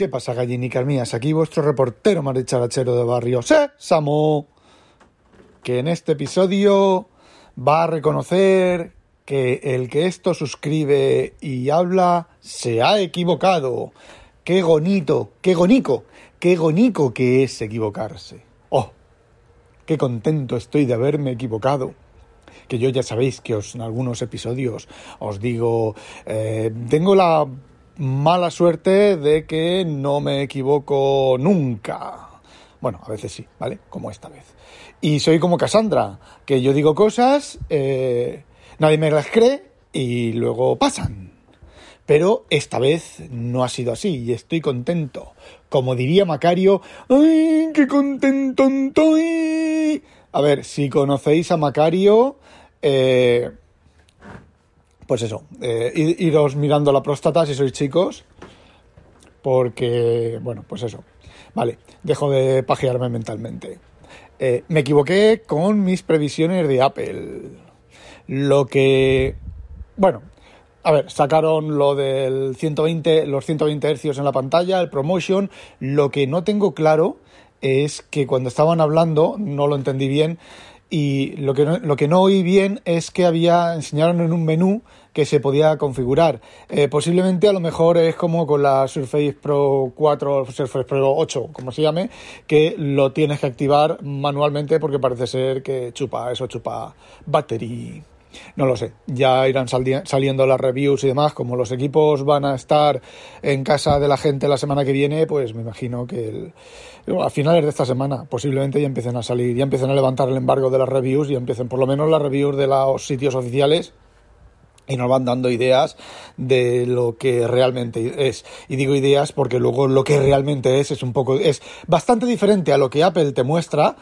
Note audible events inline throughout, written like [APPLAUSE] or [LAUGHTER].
¿Qué pasa, gallinicas mías? Aquí vuestro reportero maricharachero de barrio, Samo, que en este episodio va a reconocer que el que esto suscribe y habla se ha equivocado. Qué bonito, qué gonico, qué gonico que es equivocarse. Oh, qué contento estoy de haberme equivocado que yo ya sabéis que os, en algunos episodios os digo, eh, tengo la mala suerte de que no me equivoco nunca. Bueno, a veces sí, ¿vale? Como esta vez. Y soy como Cassandra, que yo digo cosas, eh, nadie me las cree y luego pasan. Pero esta vez no ha sido así y estoy contento. Como diría Macario, ¡ay, qué contento estoy! A ver, si conocéis a Macario, eh, pues eso, eh, iros mirando la próstata si sois chicos, porque, bueno, pues eso. Vale, dejo de pajearme mentalmente. Eh, me equivoqué con mis previsiones de Apple. Lo que, bueno, a ver, sacaron lo del 120, los 120 Hz en la pantalla, el promotion. Lo que no tengo claro es que cuando estaban hablando, no lo entendí bien, y lo que, lo que no oí bien es que había, enseñaron en un menú que se podía configurar. Eh, posiblemente a lo mejor es como con la Surface Pro 4 Surface Pro 8, como se llame, que lo tienes que activar manualmente porque parece ser que chupa, eso chupa battery. No lo sé, ya irán saliendo las reviews y demás. Como los equipos van a estar en casa de la gente la semana que viene, pues me imagino que a finales de esta semana posiblemente ya empiecen a salir, ya empiecen a levantar el embargo de las reviews y empiecen por lo menos las reviews de los sitios oficiales y nos van dando ideas de lo que realmente es. Y digo ideas porque luego lo que realmente es es un poco es bastante diferente a lo que Apple te muestra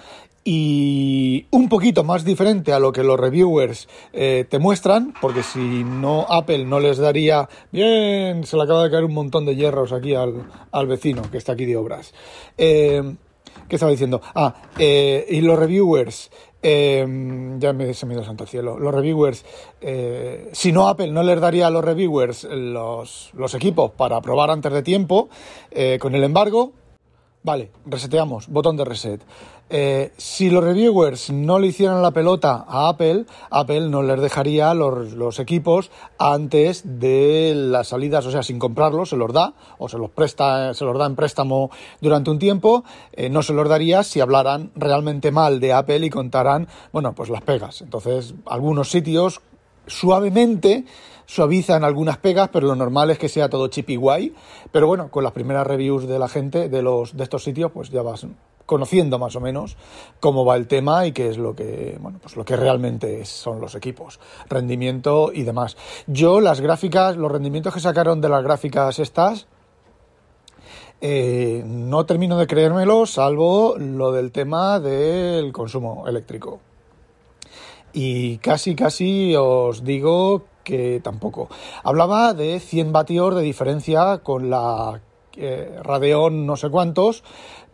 y un poquito más diferente a lo que los reviewers eh, te muestran, porque si no Apple no les daría, bien, se le acaba de caer un montón de hierros aquí al, al vecino que está aquí de obras. Eh, ¿Qué estaba diciendo? Ah, eh, y los reviewers eh, ya me, se me dio santo cielo. Los reviewers, eh, si no Apple no les daría a los reviewers los, los equipos para probar antes de tiempo, eh, con el embargo, Vale, reseteamos, botón de reset. Eh, si los reviewers no le hicieran la pelota a Apple, Apple no les dejaría los, equipos antes de las salidas, o sea, sin comprarlos, se los da, o se los presta, se los da en préstamo durante un tiempo, eh, no se los daría si hablaran realmente mal de Apple y contaran, bueno, pues las pegas. Entonces, algunos sitios suavemente suavizan algunas pegas, pero lo normal es que sea todo chip guay. Pero bueno, con las primeras reviews de la gente de los de estos sitios, pues ya vas conociendo más o menos cómo va el tema y qué es lo que, bueno, pues lo que realmente son los equipos, rendimiento y demás. Yo las gráficas, los rendimientos que sacaron de las gráficas estas, eh, no termino de creérmelo, salvo lo del tema del consumo eléctrico. Y casi, casi os digo que tampoco. Hablaba de 100 vatios de diferencia con la eh, Radeon no sé cuántos,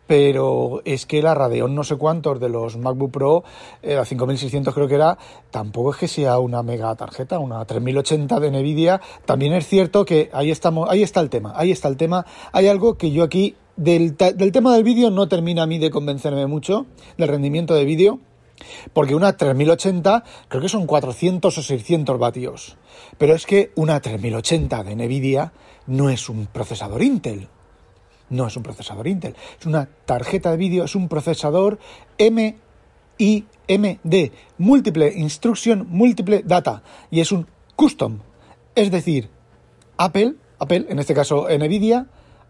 pero es que la Radeon no sé cuántos de los MacBook Pro, eh, la 5600 creo que era, tampoco es que sea una mega tarjeta, una 3080 de Nvidia. También es cierto que ahí estamos, ahí está el tema, ahí está el tema. Hay algo que yo aquí del, del tema del vídeo no termina a mí de convencerme mucho del rendimiento de vídeo porque una 3080 creo que son 400 o 600 vatios. Pero es que una 3080 de Nvidia no es un procesador Intel. No es un procesador Intel. Es una tarjeta de vídeo, es un procesador MIMD. Múltiple Instruction, Múltiple Data. Y es un custom. Es decir, Apple, Apple, en este caso Nvidia,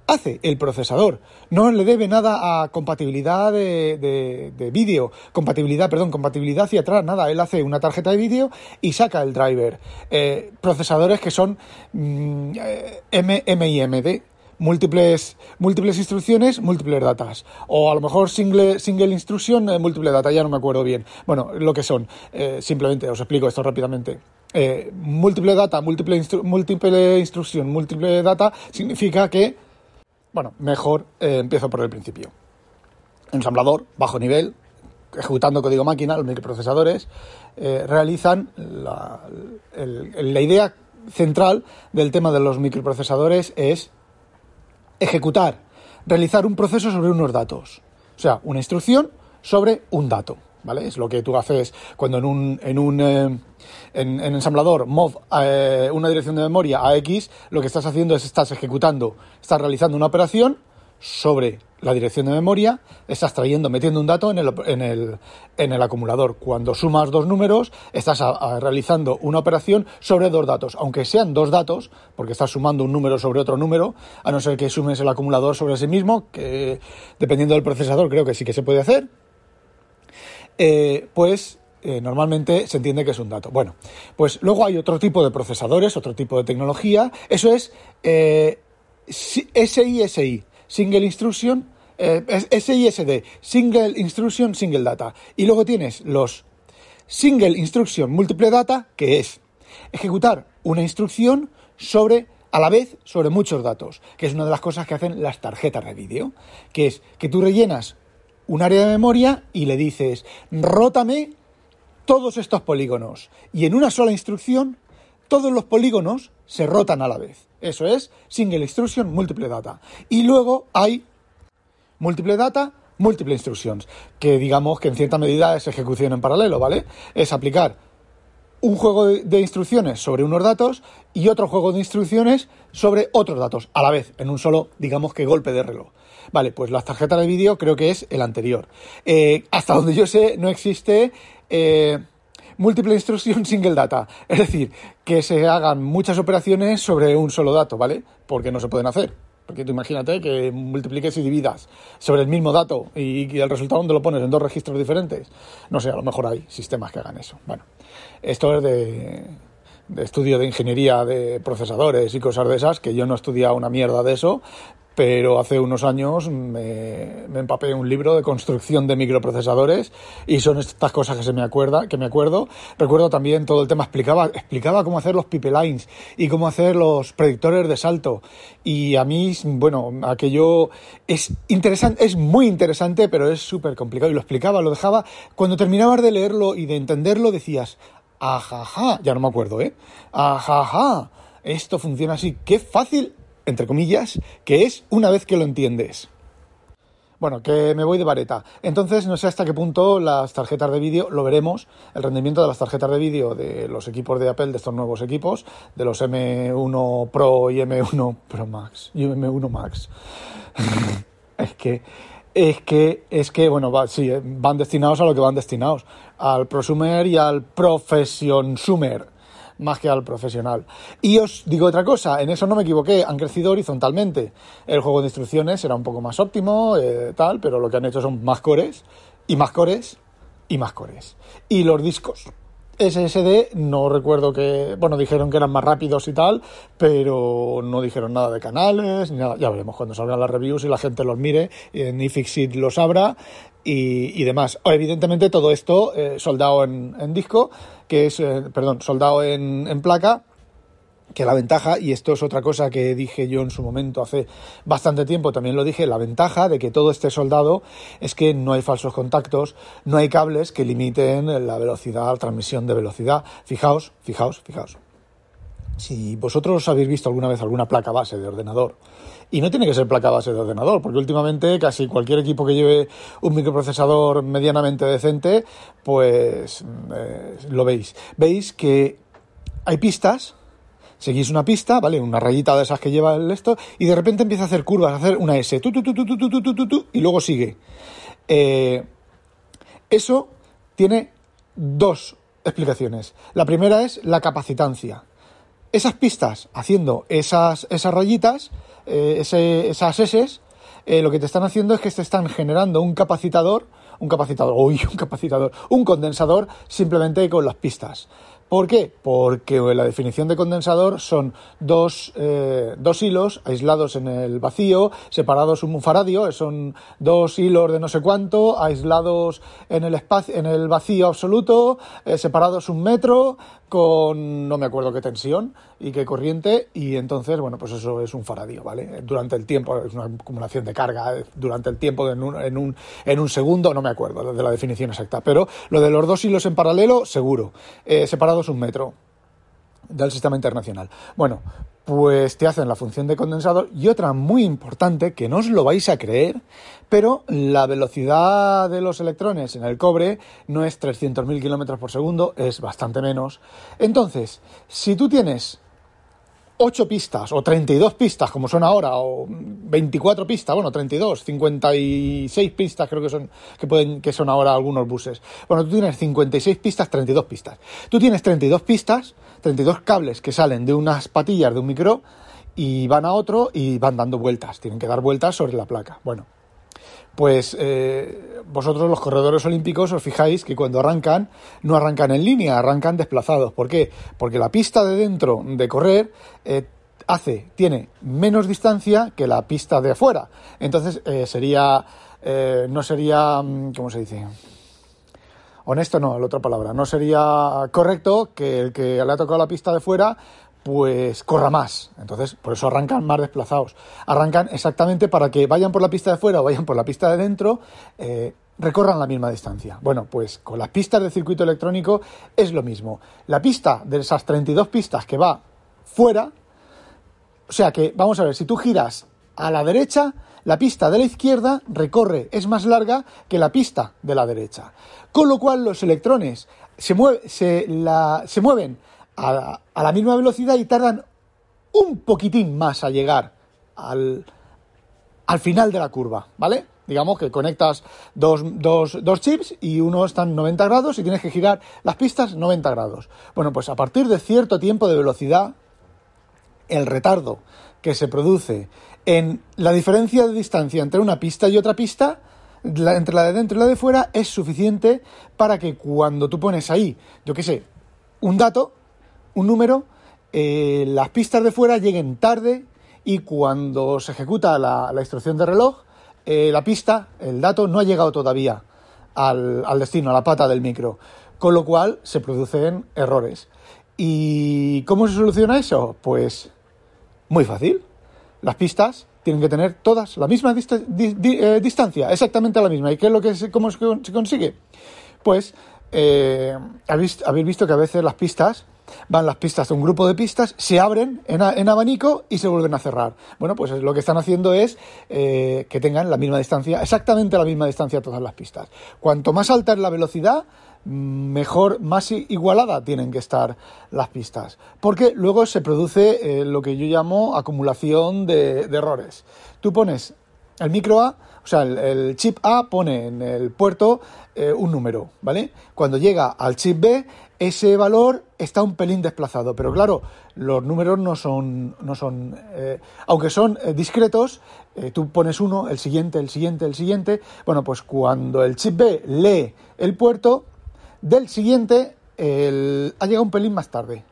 hace el procesador. No le debe nada a compatibilidad de, de, vídeo, compatibilidad, perdón, compatibilidad hacia atrás, nada. Él hace una tarjeta de vídeo y saca el driver. Eh, procesadores que son mm, MIMD, múltiples, múltiples instrucciones, múltiples datas. O a lo mejor single, single instruction, eh, múltiple data, ya no me acuerdo bien. Bueno, lo que son. Eh, simplemente os explico esto rápidamente. múltiple data, múltiple, múltiple instrucción, múltiple data, significa que bueno, mejor eh, empiezo por el principio. Ensamblador, bajo nivel, ejecutando código máquina, los microprocesadores, eh, realizan la, la idea central del tema de los microprocesadores es ejecutar realizar un proceso sobre unos datos. O sea, una instrucción sobre un dato. ¿Vale? Es lo que tú haces cuando en un, en un eh, en, ensamblador mov eh, una dirección de memoria a X, lo que estás haciendo es estás ejecutando, estás realizando una operación sobre la dirección de memoria, estás trayendo, metiendo un dato en el, en el, en el acumulador. Cuando sumas dos números, estás realizando una operación sobre dos datos, aunque sean dos datos, porque estás sumando un número sobre otro número, a no ser que sumes el acumulador sobre sí mismo, que dependiendo del procesador creo que sí que se puede hacer, eh, pues eh, normalmente se entiende que es un dato. Bueno, pues luego hay otro tipo de procesadores, otro tipo de tecnología, eso es eh, SISI, Single Instruction, eh, SISD, Single Instruction, Single Data. Y luego tienes los Single Instruction Multiple Data, que es ejecutar una instrucción sobre a la vez sobre muchos datos, que es una de las cosas que hacen las tarjetas de vídeo, que es que tú rellenas un área de memoria y le dices, rótame todos estos polígonos. Y en una sola instrucción, todos los polígonos se rotan a la vez. Eso es single instruction, multiple data. Y luego hay múltiple data, múltiple instructions, que digamos que en cierta medida es ejecución en paralelo, ¿vale? Es aplicar un juego de instrucciones sobre unos datos y otro juego de instrucciones sobre otros datos, a la vez, en un solo, digamos que golpe de reloj. Vale, pues las tarjetas de vídeo creo que es el anterior. Eh, hasta donde yo sé, no existe eh, múltiple instrucción [LAUGHS] single data. Es decir, que se hagan muchas operaciones sobre un solo dato, ¿vale? Porque no se pueden hacer. Porque tú imagínate que multipliques y dividas sobre el mismo dato y, el resultado donde lo pones en dos registros diferentes. No sé, a lo mejor hay sistemas que hagan eso. Bueno, esto es de, de estudio de ingeniería de procesadores y cosas de esas, que yo no he estudiado una mierda de eso, pero hace unos años me, me, empapé un libro de construcción de microprocesadores y son estas cosas que se me acuerda, que me acuerdo. Recuerdo también todo el tema, explicaba, explicaba cómo hacer los pipelines y cómo hacer los predictores de salto. Y a mí, bueno, aquello es interesante, es muy interesante, pero es súper complicado. Y lo explicaba, lo dejaba. Cuando terminabas de leerlo y de entenderlo, decías, ajaja, ya no me acuerdo, ¿eh? Ajaja, esto funciona así, qué fácil entre comillas, que es una vez que lo entiendes. Bueno, que me voy de vareta. Entonces, no sé hasta qué punto las tarjetas de vídeo, lo veremos, el rendimiento de las tarjetas de vídeo de los equipos de Apple, de estos nuevos equipos, de los M1 Pro y M1 Pro Max, y M1 Max. [LAUGHS] es que, es que, es que, bueno, sí, eh, van destinados a lo que van destinados, al prosumer y al professionsumer más que al profesional. Y os digo otra cosa, en eso no me equivoqué, han crecido horizontalmente. El juego de instrucciones era un poco más óptimo, eh, tal, pero lo que han hecho son más cores, y más cores, y más cores. Y los discos. SSD no recuerdo que, bueno, dijeron que eran más rápidos y tal, pero no dijeron nada de canales, ni nada. Ya veremos cuando salgan las reviews y la gente los mire, en iFixit los abra y, demás. Evidentemente todo esto eh, soldado en, en, disco, que es, eh, perdón, soldado en, en placa, que la ventaja, y esto es otra cosa que dije yo en su momento hace bastante tiempo, también lo dije, la ventaja de que todo esté soldado es que no hay falsos contactos, no hay cables que limiten la velocidad, transmisión de velocidad. Fijaos, fijaos, fijaos. Si vosotros habéis visto alguna vez alguna placa base de ordenador, y no tiene que ser placa base de ordenador, porque últimamente casi cualquier equipo que lleve un microprocesador medianamente decente, pues lo veis. Veis que hay pistas, seguís una pista, ¿vale? Una rayita de esas que lleva el esto, y de repente empieza a hacer curvas, a hacer una S, tu, tu, tu, tu tu tu tu tu y luego sigue. Eso tiene dos explicaciones. La primera es la capacitancia. Esas pistas haciendo esas, esas rayitas eh, esas S, eh, lo que te están haciendo es que te están generando un capacitador, un capacitador, uy, [LAUGHS] un capacitador, un condensador simplemente con las pistas. ¿Por qué? Porque la definición de condensador son dos, eh, dos hilos aislados en el vacío, separados un faradio, son dos hilos de no sé cuánto, aislados en el espacio, en el vacío absoluto, eh, separados un metro, con no me acuerdo qué tensión y qué corriente, y entonces, bueno, pues eso es un faradio, ¿vale? Durante el tiempo, es una acumulación de carga eh, durante el tiempo en un, en un, en un segundo, no me acuerdo de la definición exacta, pero lo de los dos hilos en paralelo, seguro, separados un metro. del sistema internacional. Bueno, pues te hacen la función de condensador y otra muy importante que no os lo vais a creer, pero la velocidad de los electrones en el cobre no es 300.000 kilómetros por segundo, es bastante menos. Entonces, si tú tienes 8 pistas o 32 pistas como son ahora o 24 pistas, bueno, 32, 56 pistas creo que son que pueden que son ahora algunos buses. Bueno, tú tienes 56 pistas, 32 pistas. Tú tienes 32 pistas, 32 cables que salen de unas patillas de un micro y van a otro y van dando vueltas, tienen que dar vueltas sobre la placa. Bueno, pues eh, vosotros los corredores olímpicos os fijáis que cuando arrancan no arrancan en línea, arrancan desplazados. ¿Por qué? Porque la pista de dentro de correr eh, hace, tiene menos distancia que la pista de afuera. Entonces eh, sería, no sería, mm, ¿cómo se dice? Honesto no, la otra palabra. No sería correcto que el que le ha tocado la pista de fuera pues corra más. Entonces, por eso arrancan más desplazados. Arrancan exactamente para que vayan por la pista de fuera o vayan por la pista de dentro, eh, recorran la misma distancia. Bueno, pues con las pistas de circuito electrónico es lo mismo. La pista de esas 32 pistas que va fuera, sea que, vamos a ver, si tú giras a la derecha, la pista de la izquierda recorre, es más larga que la pista de la derecha. Con lo cual los electrones se, se, se mueven a, la misma velocidad y tardan un poquitín más a llegar al, al final de la curva, ¿vale? Digamos que conectas dos, dos, dos, chips y uno está en 90 grados y tienes que girar las pistas 90 grados. Bueno, pues a partir de cierto tiempo de velocidad, el retardo que se produce en la diferencia de distancia entre una pista y otra pista, entre la de dentro y la de fuera, es suficiente para que cuando tú pones ahí, yo qué sé, un dato, un número, eh, las pistas de fuera lleguen tarde y cuando se ejecuta la, instrucción de reloj, eh, la pista, el dato, no ha llegado todavía al, al destino, a la pata del micro, con lo cual se producen errores. ¿Y cómo se soluciona eso? Pues muy fácil. Las pistas tienen que tener todas la misma eh, distancia, exactamente la misma. ¿Y qué es lo que se, cómo se consigue? Pues habéis, habéis visto que a veces las pistas van las pistas de un grupo de pistas, se abren en, abanico y se vuelven a cerrar. Bueno, pues lo que están haciendo es eh, que tengan la misma distancia, exactamente la misma distancia todas las pistas. Cuanto más alta es la velocidad, mejor, más igualada tienen que estar las pistas. Porque luego se produce eh, lo que yo llamo acumulación de, errores. Tú pones el micro A, o sea, el, chip A pone en el puerto eh, un número, ¿vale? Cuando llega al chip B, ese valor está un pelín desplazado. Pero claro, los números no son, no son eh, aunque son discretos, tú pones uno, el siguiente, el siguiente, el siguiente. Bueno, pues cuando el chip B lee el puerto, del siguiente el, ha llegado un pelín más tarde.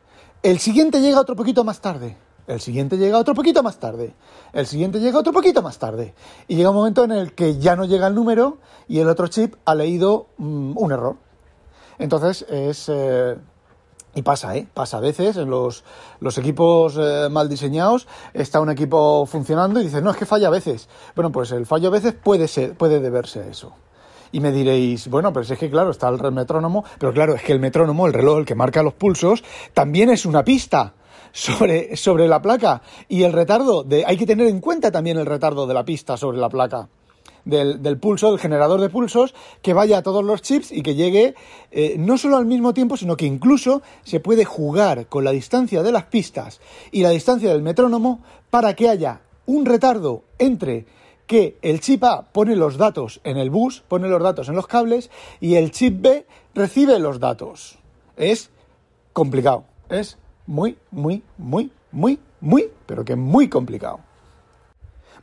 El siguiente llega otro poquito más tarde. El siguiente llega otro poquito más tarde. El siguiente llega otro poquito más tarde. Y llega un momento en el que ya no llega el número y el otro chip ha leído mm, un error. Entonces es... Eh, y pasa, ¿eh? Pasa a veces en los, los equipos eh, mal diseñados, está un equipo funcionando y dice, no, es que falla a veces. Bueno, pues el fallo a veces puede, ser, puede deberse a eso. Y me diréis, bueno, pero es que claro, está el metrónomo, pero claro, es que el metrónomo, el reloj, el que marca los pulsos, también es una pista sobre, sobre la placa. Y el retardo, de, hay que tener en cuenta también el retardo de la pista sobre la placa del, pulso, del generador de pulsos, que vaya a todos los chips y que llegue eh, no solo al mismo tiempo, sino que incluso se puede jugar con la distancia de las pistas y la distancia del metrónomo para que haya un retardo entre que el chip A pone los datos en el bus, pone los datos en los cables y el chip B recibe los datos. Es complicado, es muy, muy, muy, muy, muy, pero que muy complicado.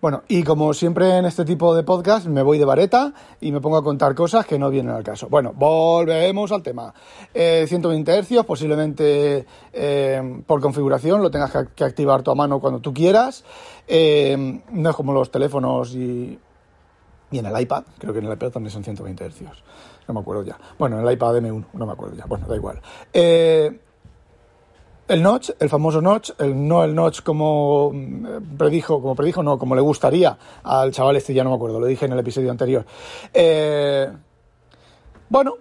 Bueno, y como siempre en este tipo de podcast me voy de vareta y me pongo a contar cosas que no vienen al caso. Bueno, volvemos al tema. 120 eh, Hz, posiblemente eh, por configuración lo tengas que, activar tu mano cuando tú quieras. Eh, no es como los teléfonos y, y en el iPad, creo que en el iPad también son 120 Hz. No me acuerdo ya. Bueno, en el iPad M1, no me acuerdo ya. Bueno, da igual. Eh, el notch, el famoso notch, el, no el notch como mm, predijo, como predijo, no, como le gustaría al chaval este, ya no me acuerdo, lo dije en el episodio anterior. Eh, bueno,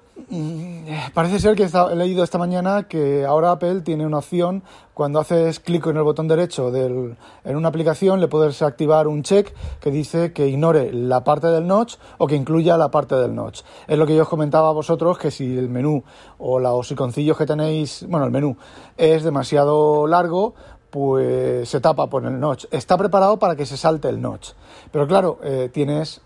parece ser que he leído esta mañana que ahora Apple tiene una opción cuando haces clic en el botón derecho del, en una aplicación le puedes activar un check que dice que ignore la parte del notch o que incluya la parte del notch. Es lo que yo os comentaba a vosotros que si el menú o los iconcillos que tenéis, bueno, el menú es demasiado largo, pues se tapa por el notch. Está preparado para que se salte el notch. Pero claro, eh, tienes,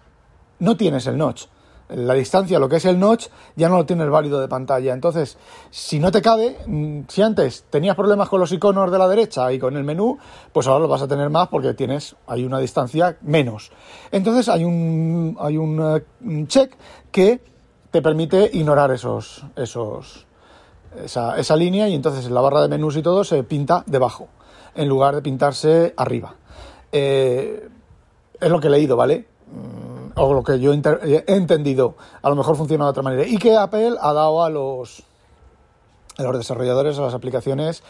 no tienes el notch la distancia, lo que es el notch, ya no lo tienes válido de pantalla. Entonces, si no te cabe, mm, si antes tenías problemas con los iconos de la derecha y con el menú, pues ahora lo vas a tener más porque tienes, hay una distancia menos. Entonces hay un, hay un, eh, check que te permite ignorar esos, esos, esa, esa línea y entonces en la barra de menús y todo se pinta debajo, en lugar de pintarse arriba. Eh, es lo que he leído, ¿vale? O lo que yo he entendido, a lo mejor funciona de otra manera, y que Apple ha dado a los, a los desarrolladores, a las aplicaciones,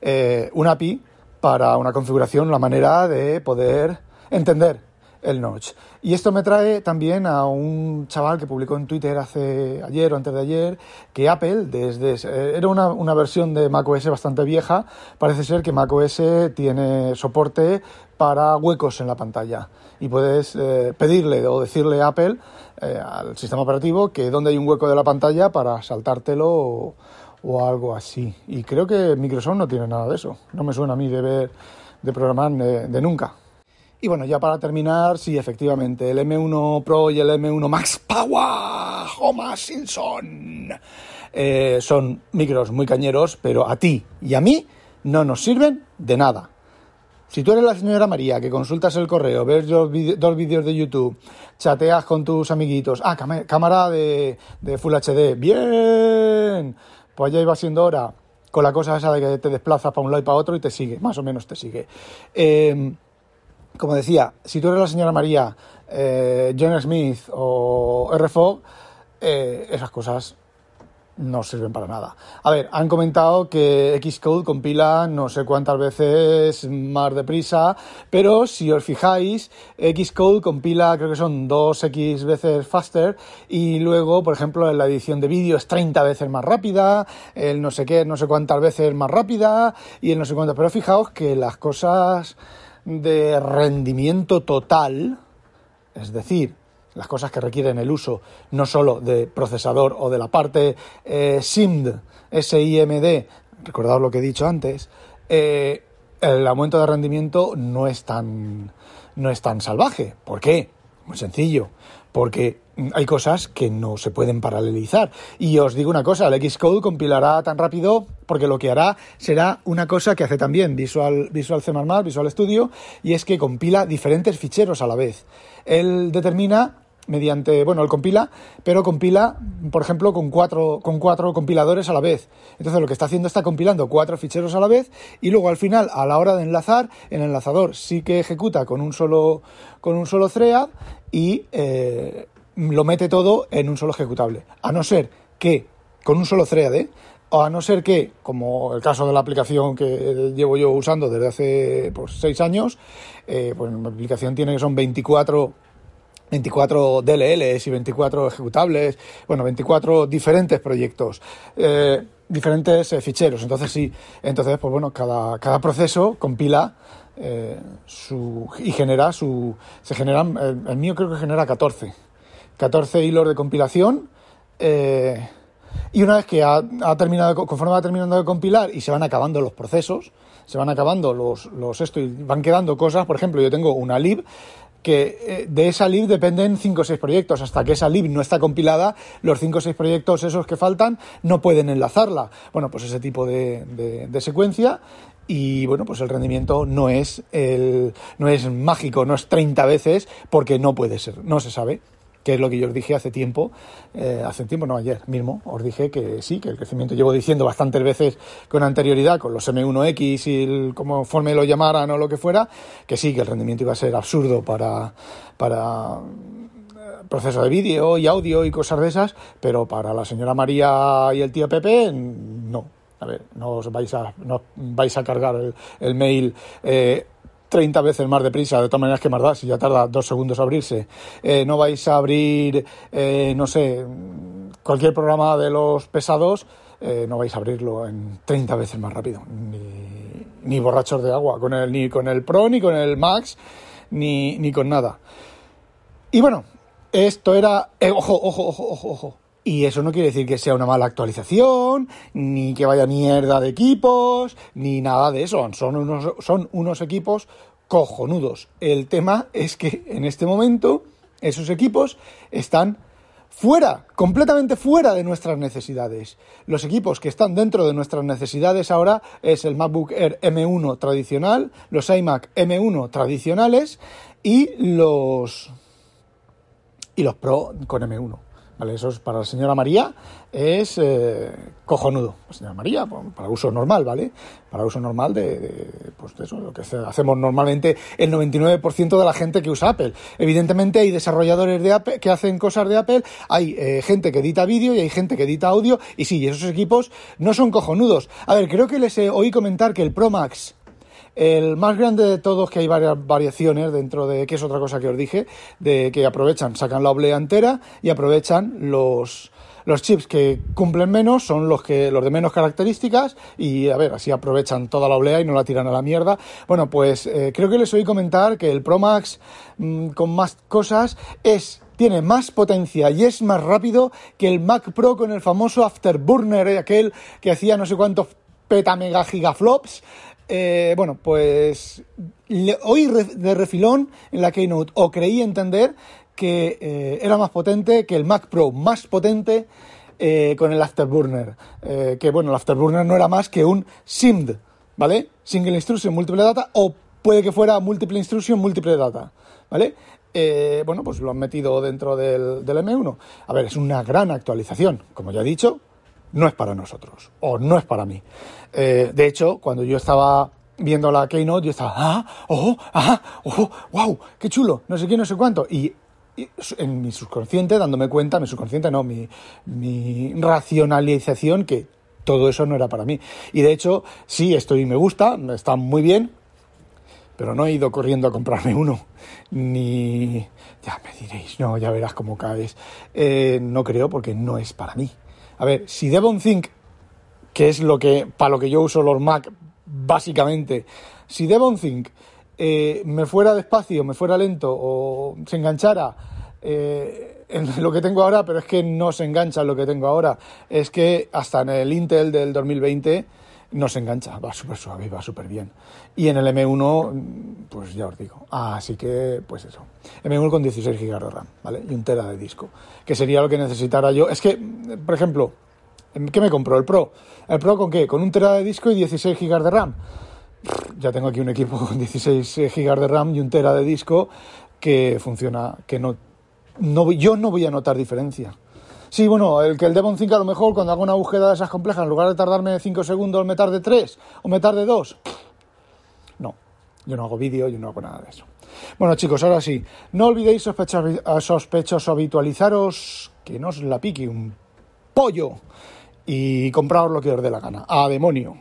eh, una API para una configuración, la manera de poder entender el notch. Y esto me trae también a un chaval que publicó en Twitter hace ayer o antes de ayer que Apple, desde eh, era una, una versión de macOS bastante vieja, parece ser que macOS tiene soporte para huecos en la pantalla y puedes eh, pedirle o decirle a Apple, eh, al sistema operativo, que donde hay un hueco de la pantalla para saltártelo o, o, algo así. Y creo que Microsoft no tiene nada de eso. No me suena a mí de ver, de programar de, nunca. Y bueno, ya para terminar, sí, efectivamente, el M1 Pro y el M1 Max Power, Homer Simpson, eh, son micros muy cañeros, pero a ti y a mí no nos sirven de nada. Si tú eres la señora María que consultas el correo, ves dos, vídeos de YouTube, chateas con tus amiguitos, ah, cámara de, Full HD, bien, pues ya iba siendo hora con la cosa esa de que te desplazas para un lado y para otro y te sigue, más o menos te sigue. Em, como decía, si tú eres la señora María, eh, John Smith o RFO, eh, esas cosas no sirven para nada. A ver, han comentado que Xcode compila no sé cuántas veces más deprisa, pero si os fijáis, Xcode compila creo que son 2x veces faster y luego, por ejemplo, en la edición de vídeo es 30 veces más rápida, el no sé qué, no sé cuántas veces más rápida y el no sé cuántas. Pero fijaos que las cosas de rendimiento total, es decir, las cosas que requieren el uso no solo de procesador o de la parte eh, SIMD, SIMD, recordad lo que he dicho antes, eh, el aumento de rendimiento no es tan no es tan salvaje. ¿Por qué? Muy sencillo, porque hay cosas que no se pueden paralelizar. Y os digo una cosa, el Xcode compilará tan rápido porque lo que hará será una cosa que hace también Visual, Visual C++, Visual Studio, y es que compila diferentes ficheros a la vez. Él determina mediante, bueno, él compila, pero compila, por ejemplo, con cuatro, con cuatro compiladores a la vez. Entonces lo que está haciendo está compilando cuatro ficheros a la vez y luego al final, a la hora de enlazar, el enlazador sí que ejecuta con un solo, con un solo thread y eh, lo mete todo en un solo ejecutable. A no ser que, con un solo thread, o a no ser que, como el caso de la aplicación que llevo yo usando desde hace pues, seis años, eh, pues la aplicación tiene que son 24 24 DLLs y 24 ejecutables, bueno, 24 diferentes proyectos, eh, diferentes eh, ficheros. Entonces sí, entonces pues bueno, cada, cada proceso compila eh, su, y genera su, se generan, el, mío creo que genera 14, 14 hilos de compilación. y una vez que ha, terminado, conforme va terminando de compilar y se van acabando los procesos, se van acabando los, los esto y van quedando cosas, por ejemplo, yo tengo una lib que eh, de esa lib dependen 5 o 6 proyectos. Hasta que esa lib no está compilada, los 5 o 6 proyectos esos que faltan no pueden enlazarla. Bueno, pues ese tipo de, de, secuencia y bueno, pues el rendimiento no es, el, no es mágico, no es 30 veces porque no puede ser, no se sabe que es lo que yo os dije hace tiempo, eh, hace tiempo, no ayer mismo, os dije que sí, que el crecimiento llevo diciendo bastantes veces con anterioridad, con los M1X y el, como forme lo llamaran o lo que fuera, que sí, que el rendimiento iba a ser absurdo para, para eh, proceso de vídeo y audio y cosas de esas, pero para la señora María y el tío Pepe, no. A ver, no os vais a, no vais a cargar el, el mail eh, 30 veces más deprisa, de todas maneras que más da, si ya tarda dos segundos abrirse. Eh, no vais a abrir, eh, no sé, cualquier programa de los pesados eh, no vais a abrirlo en 30 veces más rápido. Ni, ni, borrachos de agua, con el, ni con el Pro, ni con el Max, ni, ni con nada. Y bueno, esto era... Ojo, ojo, ojo, ojo, ojo. Y eso no quiere decir que sea una mala actualización, ni que vaya mierda de equipos, ni nada de eso. Son unos, son unos equipos cojonudos. El tema es que en este momento esos equipos están fuera, completamente fuera de nuestras necesidades. Los equipos que están dentro de nuestras necesidades ahora es el MacBook Air M1 tradicional, los iMac M1 tradicionales y los y los Pro con M1. Eso es para la señora María es eh, cojonudo. Señora María, para uso normal, ¿vale? Para uso normal de, pues eso, lo que hacemos normalmente el 99% de la gente que usa Apple. Evidentemente hay desarrolladores de Apple que hacen cosas de Apple, hay eh, gente que edita vídeo y hay gente que edita audio, y sí, esos equipos no son cojonudos. A ver, creo que les oí comentar que el Pro Max el más grande de todos, que hay varias variaciones dentro de, que es otra cosa que os dije, de que aprovechan, sacan la oblea entera y aprovechan los, los chips que cumplen menos son los que los de menos características y a ver así aprovechan toda la oblea y no la tiran a la mierda. Bueno pues eh, creo que les oí comentar que el Pro Max mm, con más cosas es tiene más potencia y es más rápido que el Mac Pro con el famoso Afterburner eh, aquel que hacía no sé cuántos peta mega gigaflops eh, bueno, pues oí de refilón en la Keynote o creí entender que eh, era más potente que el Mac Pro, más potente eh, con el Afterburner. que bueno, el Afterburner no era más que un SIMD, ¿vale? Single Instruction, Multiple Data, o puede que fuera Multiple Instruction, Multiple Data, ¿vale? bueno, pues lo han metido dentro del, del M1. A ver, es una gran actualización, como ya he dicho, no es para nosotros, o no es para mí. Eh, de hecho, cuando yo estaba viendo la Keynote, yo estaba, ah, oh, ah, oh, wow, qué chulo, no sé qué, no sé cuánto. Y, en mi subconsciente, dándome cuenta, mi subconsciente no, mi, racionalización que todo eso no era para mí. Y de hecho, sí, esto y me gusta, está muy bien, pero no he ido corriendo a comprarme uno, ni... Ya me diréis, no, ya verás cómo caes. Eh, no creo porque no es para mí. A ver, si Devon Think, que es lo que, para lo que yo uso los Mac, básicamente, si Devon Think eh, me fuera despacio, me fuera lento o se enganchara eh, en lo que tengo ahora, pero es que no se engancha en lo que tengo ahora, es que hasta en el Intel del 2020 no se engancha, va súper suave, va súper bien. Y en el M1, pues ya os digo. así que, pues eso. M1 con 16 GB de RAM, ¿vale? Y un tera de disco. Que sería lo que necesitara yo. Es que, por ejemplo, ¿qué me compro? El Pro. ¿El Pro con qué? Con un tera de disco y 16 GB de RAM. Ya tengo aquí un equipo con 16 GB de RAM y un tera de disco que funciona, que no, no yo no voy a notar diferencia. Sí, bueno, el que el Devon 5 a lo mejor cuando hago una búsqueda de esas complejas, en lugar de tardarme 5 segundos, me tarde 3 o me tarde 2. No, yo no hago vídeo, yo no hago nada de eso. Bueno, chicos, ahora sí, no olvidéis sospechosos habitualizaros, que no os la pique un pollo y compraos lo que os dé la gana. ¡A demonio!